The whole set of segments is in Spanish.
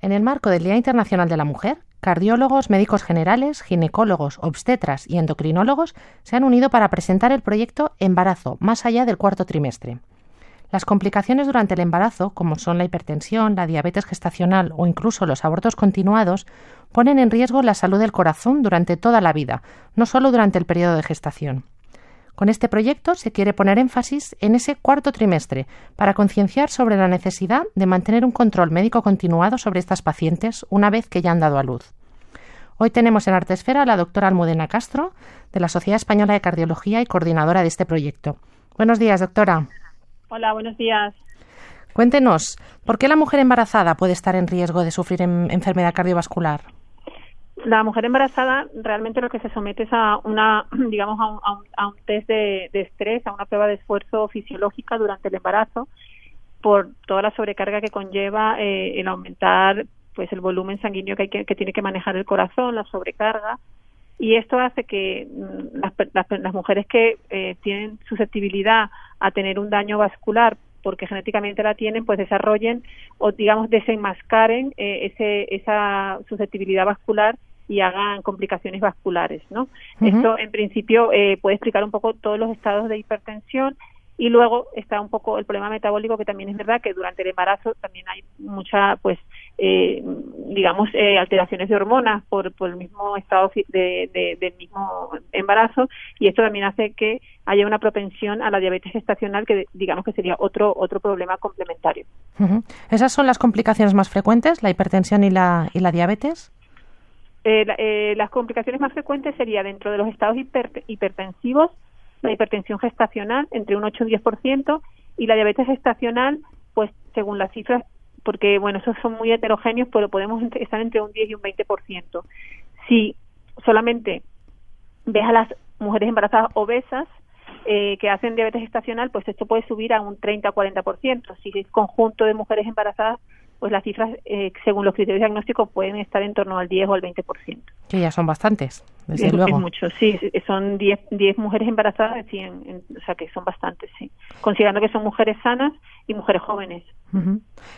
En el marco del Día Internacional de la Mujer, cardiólogos, médicos generales, ginecólogos, obstetras y endocrinólogos se han unido para presentar el proyecto Embarazo más allá del cuarto trimestre. Las complicaciones durante el embarazo, como son la hipertensión, la diabetes gestacional o incluso los abortos continuados, ponen en riesgo la salud del corazón durante toda la vida, no solo durante el periodo de gestación. Con este proyecto se quiere poner énfasis en ese cuarto trimestre para concienciar sobre la necesidad de mantener un control médico continuado sobre estas pacientes una vez que ya han dado a luz. Hoy tenemos en Artesfera a la doctora Almudena Castro, de la Sociedad Española de Cardiología y coordinadora de este proyecto. Buenos días, doctora. Hola, buenos días. Cuéntenos, ¿por qué la mujer embarazada puede estar en riesgo de sufrir enfermedad cardiovascular? La mujer embarazada realmente lo que se somete es a una, digamos, a un, test de, estrés, a una prueba de esfuerzo fisiológica durante el embarazo por toda la sobrecarga que conlleva eh, el aumentar pues el volumen sanguíneo que, hay que, tiene que manejar el corazón, la sobrecarga. Y esto hace que mm, las, mujeres que eh, tienen susceptibilidad a tener un daño vascular porque genéticamente la tienen, pues desarrollen o digamos desenmascaren eh, ese, esa susceptibilidad vascular y hagan complicaciones vasculares, ¿no? Esto en principio eh, puede explicar un poco todos los estados de hipertensión y luego está un poco el problema metabólico que también es verdad que durante el embarazo también hay mucha pues eh, digamos eh, alteraciones de hormonas por, por el mismo estado de, del mismo embarazo y esto también hace que haya una propensión a la diabetes gestacional que digamos que sería otro otro problema complementario. Esas son las complicaciones más frecuentes la hipertensión y la y la diabetes eh, eh, las complicaciones más frecuentes sería dentro de los estados hipertensivos, la hipertensión gestacional entre un 8 y un 10% y la diabetes gestacional, pues según las cifras, porque bueno, esos son muy heterogéneos, pero podemos estar entre un 10 y un 20%. Si solamente ves a las mujeres embarazadas obesas eh, que hacen diabetes gestacional, pues esto puede subir a un 30 o 40%. Si es conjunto de mujeres embarazadas, pues las cifras, eh, según los criterios diagnósticos, pueden estar en torno al 10 o al 20%. Que ya son bastantes, desde es, luego. Es mucho, sí. Son 10, 10 mujeres embarazadas, de 100, o sea que son bastantes, sí. Considerando que son mujeres sanas y mujeres jóvenes.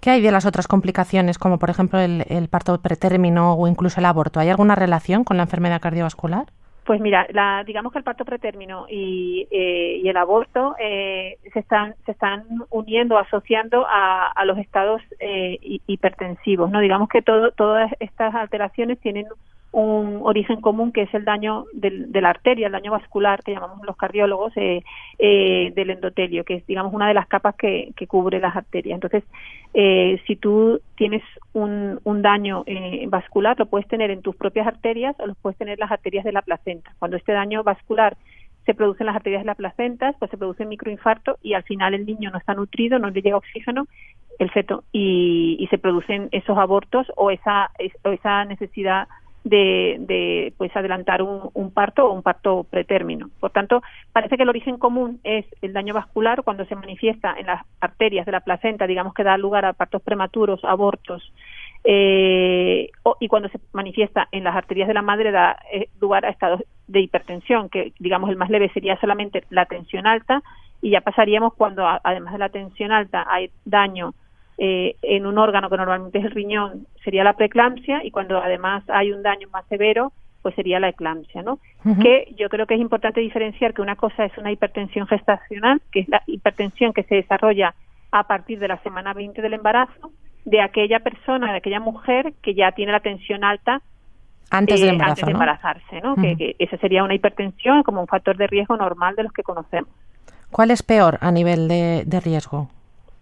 ¿Qué hay de las otras complicaciones, como por ejemplo el, el parto pretérmino o incluso el aborto? ¿Hay alguna relación con la enfermedad cardiovascular? Pues mira, la, digamos que el parto pretérmino y, eh, y el aborto eh, se están se están uniendo, asociando a, a los estados eh, hipertensivos, no digamos que todo, todas estas alteraciones tienen un origen común que es el daño de la arteria, el daño vascular que llamamos los cardiólogos eh, eh, del endotelio, que es digamos una de las capas que, que cubre las arterias. Entonces, eh, si tú tienes un, un daño eh, vascular, lo puedes tener en tus propias arterias o lo puedes tener en las arterias de la placenta. Cuando este daño vascular se produce en las arterias de la placenta, pues se produce microinfarto y al final el niño no está nutrido, no le llega oxígeno, el feto, y, y se producen esos abortos o esa, o esa necesidad de, de pues adelantar un, parto o un parto pretérmino. Por tanto, parece que el origen común es el daño vascular cuando se manifiesta en las arterias de la placenta, digamos que da lugar a partos prematuros, abortos, eh, y cuando se manifiesta en las arterias de la madre da eh, lugar a estados de hipertensión, que digamos el más leve sería solamente la tensión alta, y ya pasaríamos cuando además de la tensión alta hay daño eh, en un órgano que normalmente es el riñón sería la preeclampsia y cuando además hay un daño más severo pues sería la eclampsia, ¿no? Que yo creo que es importante diferenciar que una cosa es una hipertensión gestacional, que es la hipertensión que se desarrolla a partir de la semana 20 del embarazo, de aquella persona, de aquella mujer que ya tiene la tensión alta antes, de, eh, embarazarse, ¿no? que, que esa sería una hipertensión como un factor de riesgo normal de los que conocemos. ¿Cuál es peor a nivel de, de riesgo?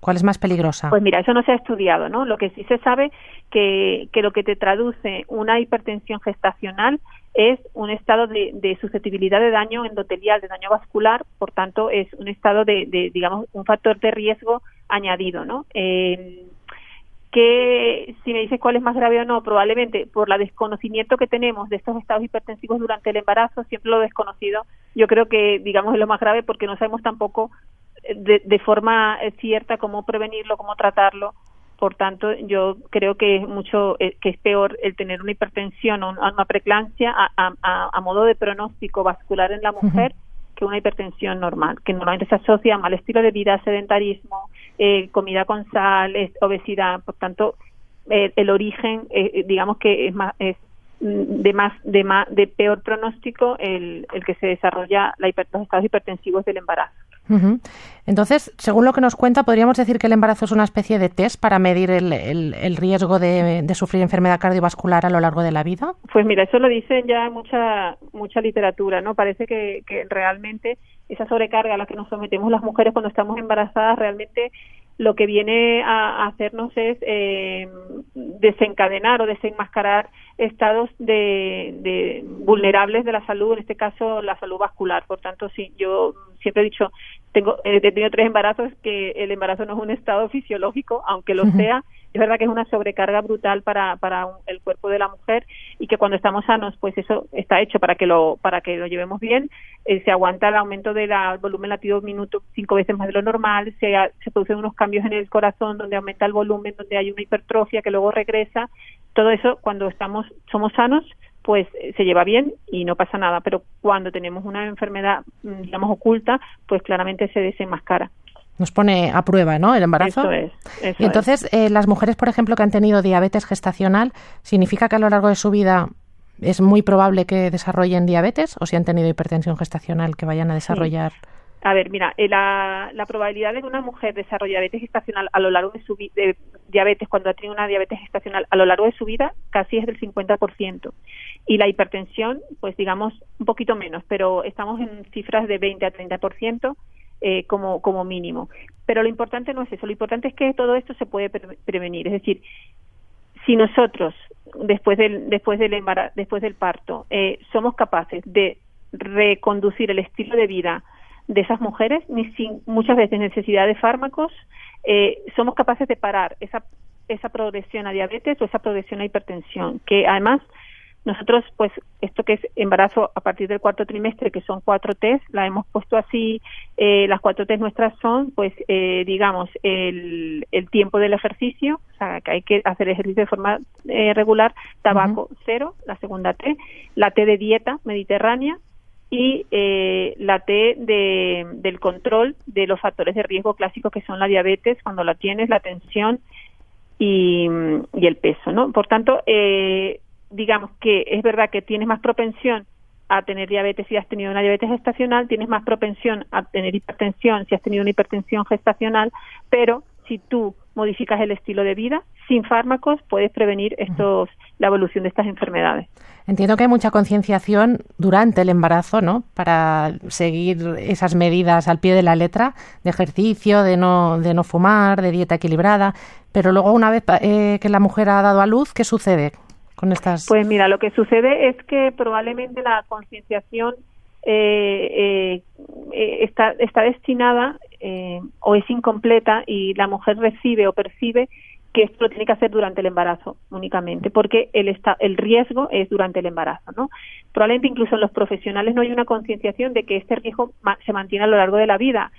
¿Cuál es más peligrosa? Pues mira, eso no se ha estudiado, ¿no? Lo que sí se sabe que, que lo que te traduce una hipertensión gestacional es un estado de, de, susceptibilidad de daño endotelial, de daño vascular, por tanto es un estado de, de digamos, un factor de riesgo añadido, ¿no? Eh, que si me dices cuál es más grave o no, probablemente por la desconocimiento que tenemos de estos estados hipertensivos durante el embarazo, siempre lo desconocido, yo creo que digamos es lo más grave porque no sabemos tampoco de, forma eh, cierta cómo prevenirlo, cómo tratarlo. Por tanto, yo creo que es mucho eh, que es peor el tener una hipertensión o una, preeclampsia a, a, modo de pronóstico vascular en la mujer que una hipertensión normal, que normalmente se asocia a mal estilo de vida, sedentarismo, eh, comida con sal, obesidad. Por tanto, el, origen, eh, digamos que es más es de más de más de peor pronóstico el, el que se desarrolla la los estados hipertensivos del embarazo. Entonces, según lo que nos cuenta, podríamos decir que el embarazo es una especie de test para medir el, el, riesgo de, sufrir enfermedad cardiovascular a lo largo de la vida. Pues mira, eso lo dicen ya mucha mucha literatura, ¿no? Parece que, que realmente esa sobrecarga a la que nos sometemos las mujeres cuando estamos embarazadas realmente lo que viene a, hacernos es eh, desencadenar o desenmascarar estados de, vulnerables de la salud, en este caso la salud vascular. Por tanto, sí, yo siempre he dicho, tengo, he tenido tres embarazos, que el embarazo no es un estado fisiológico, aunque lo sea, es verdad que es una sobrecarga brutal para, para el cuerpo de la mujer y que cuando estamos sanos, pues eso está hecho para que lo, para que lo llevemos bien. Eh, se aguanta el aumento del volumen latido minuto cinco veces más de lo normal, se, se producen unos cambios en el corazón donde aumenta el volumen, donde hay una hipertrofia que luego regresa. Todo eso cuando estamos, somos sanos, pues eh, se lleva bien y no pasa nada, pero cuando tenemos una enfermedad, mm, digamos, oculta, pues claramente se desenmascara nos pone a prueba, ¿no? El embarazo. Eso es. y entonces, eh, las mujeres, por ejemplo, que han tenido diabetes gestacional, ¿significa que a lo largo de su vida es muy probable que desarrollen diabetes o si han tenido hipertensión gestacional que vayan a desarrollar? A ver, mira, eh, la, la, probabilidad de que una mujer desarrolle diabetes gestacional a lo largo de su vida, diabetes cuando ha tenido una diabetes gestacional a lo largo de su vida casi es del 50%. Y la hipertensión, pues digamos un poquito menos, pero estamos en cifras de 20 a 30% eh, como, mínimo. Pero lo importante no es eso, lo importante es que todo esto se puede prevenir. Es decir, si nosotros, después del, después del, después del parto, eh, somos capaces de reconducir el estilo de vida de esas mujeres, ni sin muchas veces necesidad de fármacos, eh, somos capaces de parar esa, esa progresión a diabetes o esa progresión a hipertensión, que además nosotros, pues, esto que es embarazo a partir del cuarto trimestre, que son cuatro test, la hemos puesto así, eh, las cuatro test nuestras son, pues, eh, digamos, el, el, tiempo del ejercicio, o sea, que hay que hacer ejercicio de forma eh, regular, tabaco cero, la segunda T, la T de dieta mediterránea y eh, la T de, del control de los factores de riesgo clásicos que son la diabetes, cuando la tienes, la tensión y, y el peso, ¿no? Por tanto, eh, digamos que es verdad que tienes más propensión a tener diabetes si has tenido una diabetes gestacional, tienes más propensión a tener hipertensión si has tenido una hipertensión gestacional, pero si tú modificas el estilo de vida sin fármacos puedes prevenir estos la evolución de estas enfermedades. Entiendo que hay mucha concienciación durante el embarazo, ¿no? Para seguir esas medidas al pie de la letra de ejercicio, de no de no fumar, de dieta equilibrada, pero luego una vez eh, que la mujer ha dado a luz, ¿qué sucede? Pues mira, lo que sucede es que probablemente la concienciación eh, eh, está, está destinada eh, o es incompleta y la mujer recibe o percibe que esto lo tiene que hacer durante el embarazo únicamente, porque el, el riesgo es durante el embarazo, ¿no? Probablemente incluso en los profesionales no hay una concienciación de que este riesgo se mantiene a lo largo de la vida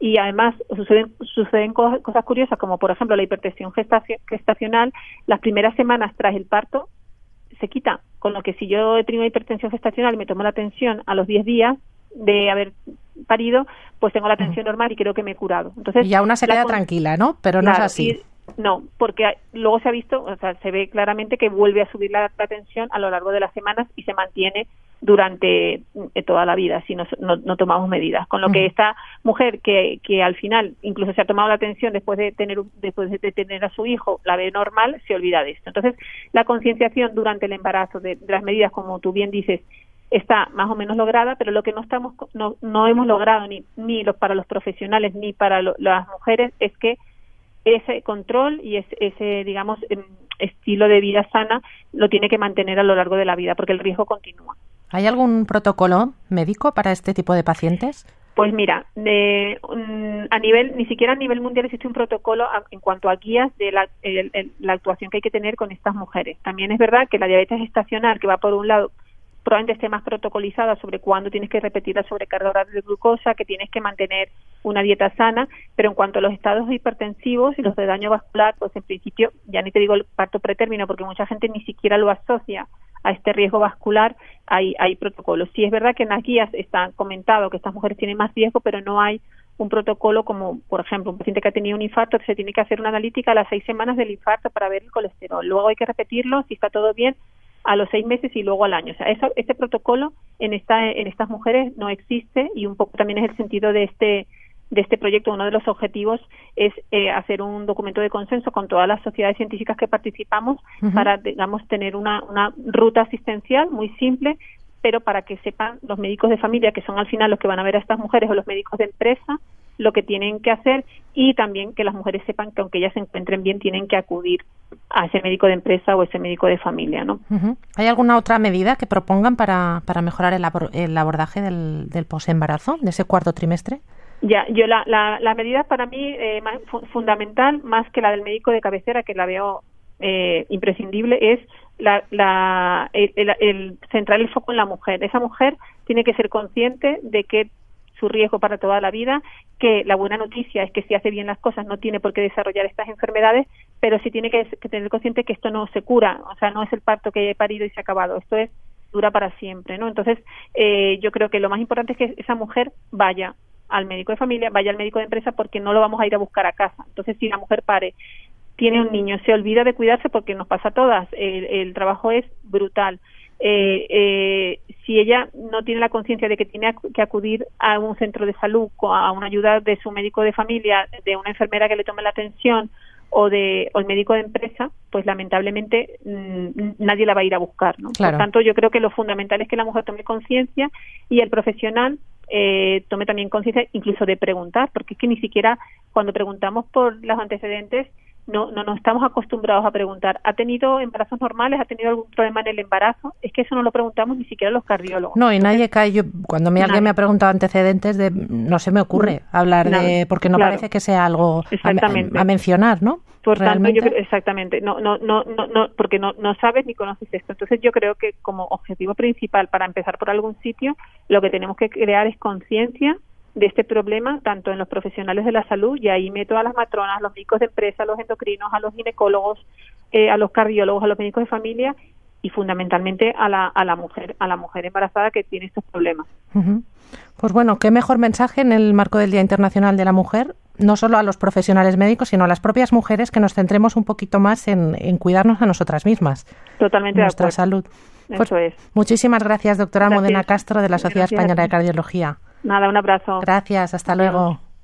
y además suceden, suceden cosas, curiosas como por ejemplo la hipertensión gestacional las primeras semanas tras el parto se quita. Con lo que si yo he tenido hipertensión gestacional y me tomo la tensión a los 10 días de haber parido, pues tengo la tensión normal y creo que me he curado. Entonces, y ya una se queda tranquila, ¿no? Pero no es así. No, porque luego se ha visto, o sea, se ve claramente que vuelve a subir la, tensión a lo largo de las semanas y se mantiene durante eh, toda la vida si no, no, tomamos medidas. Con lo que esta mujer que, que al final incluso se ha tomado la atención después de tener después de tener a su hijo la ve normal, se olvida de esto. Entonces, la concienciación durante el embarazo de, las medidas, como tú bien dices, está más o menos lograda, pero lo que no estamos no, no hemos logrado ni ni los para los profesionales ni para las mujeres es que ese control y ese, ese digamos em, estilo de vida sana lo tiene que mantener a lo largo de la vida porque el riesgo continúa. ¿Hay algún protocolo médico para este tipo de pacientes? Pues mira, de, a nivel, ni siquiera a nivel mundial existe un protocolo en cuanto a guías de la, la actuación que hay que tener con estas mujeres. También es verdad que la diabetes estacional, que va por un lado probablemente esté más protocolizada sobre cuándo tienes que repetir la sobrecarga oral de glucosa, que tienes que mantener una dieta sana, pero en cuanto a los estados hipertensivos y los de daño vascular, pues en principio, ya ni te digo el parto pretérmino, porque mucha gente ni siquiera lo asocia a este riesgo vascular, hay, hay protocolos. Sí es verdad que en las guías está comentado que estas mujeres tienen más riesgo, pero no hay un protocolo como, por ejemplo, un paciente que ha tenido un infarto, se tiene que hacer una analítica a las seis semanas del infarto para ver el colesterol. Luego hay que repetirlo, si está todo bien, a los seis meses y luego al año. O sea, eso, este protocolo en, esta, en estas mujeres no existe y un poco también es el sentido de este de este proyecto, uno de los objetivos es eh, hacer un documento de consenso con todas las sociedades científicas que participamos para, digamos, tener una, una ruta asistencial muy simple pero para que sepan los médicos de familia, que son al final los que van a ver a estas mujeres, o los médicos de empresa, lo que tienen que hacer y también que las mujeres sepan que aunque ellas se encuentren bien, tienen que acudir a ese médico de empresa o ese médico de familia, ¿no? ¿Hay alguna otra medida que propongan para, para mejorar el, el abordaje del, del posembarazo, de ese cuarto trimestre? Ya, yo la, la, la medida para mí eh, fundamental, más que la del médico de cabecera, que la veo eh, imprescindible, es la, la, el, centrar el foco en la mujer. Esa mujer tiene que ser consciente de que su riesgo para toda la vida, que la buena noticia es que si hace bien las cosas no tiene por qué desarrollar estas enfermedades, pero sí tiene que, tener consciente que esto no se cura, o sea, no es el parto que he parido y se ha acabado, esto es dura para siempre, ¿no? Entonces, eh, yo creo que lo más importante es que esa mujer vaya al médico de familia, vaya al médico de empresa porque no lo vamos a ir a buscar a casa. Entonces, si la mujer pare tiene un niño, se olvida de cuidarse porque nos pasa a todas, el, trabajo es brutal. Eh, eh, si ella no tiene la conciencia de que tiene que acudir a un centro de salud, a una ayuda de su médico de familia, de una enfermera que le tome la atención o de o el médico de empresa, pues lamentablemente mm, nadie la va a ir a buscar. ¿no? Por tanto, yo creo que lo fundamental es que la mujer tome conciencia y el profesional eh, tome también conciencia incluso de preguntar, porque es que ni siquiera cuando preguntamos por los antecedentes no, no, no estamos acostumbrados a preguntar, ¿ha tenido embarazos normales? ¿Ha tenido algún problema en el embarazo? Es que eso no lo preguntamos ni siquiera los cardiólogos. No, y nadie cae. Yo, cuando me, alguien me ha preguntado antecedentes, de, no se me ocurre hablar de. porque no parece que sea algo a, mencionar, ¿no? Por tanto, yo exactamente, no, no, no, no, porque no, no sabes ni conoces esto. Entonces, yo creo que como objetivo principal para empezar por algún sitio, lo que tenemos que crear es conciencia de este problema, tanto en los profesionales de la salud, y ahí meto a las matronas, a los médicos de empresa, a los endocrinos, a los ginecólogos, eh, a los cardiólogos, a los médicos de familia y fundamentalmente a la, a la mujer, a la mujer embarazada que tiene estos problemas. Pues bueno, qué mejor mensaje en el marco del Día Internacional de la Mujer, no solo a los profesionales médicos, sino a las propias mujeres, que nos centremos un poquito más en, en cuidarnos a nosotras mismas. Totalmente Nuestra salud. Pues Eso es. Muchísimas gracias, doctora Modena Castro, de la Sociedad Española de Cardiología. Nada, un abrazo. Gracias, hasta luego.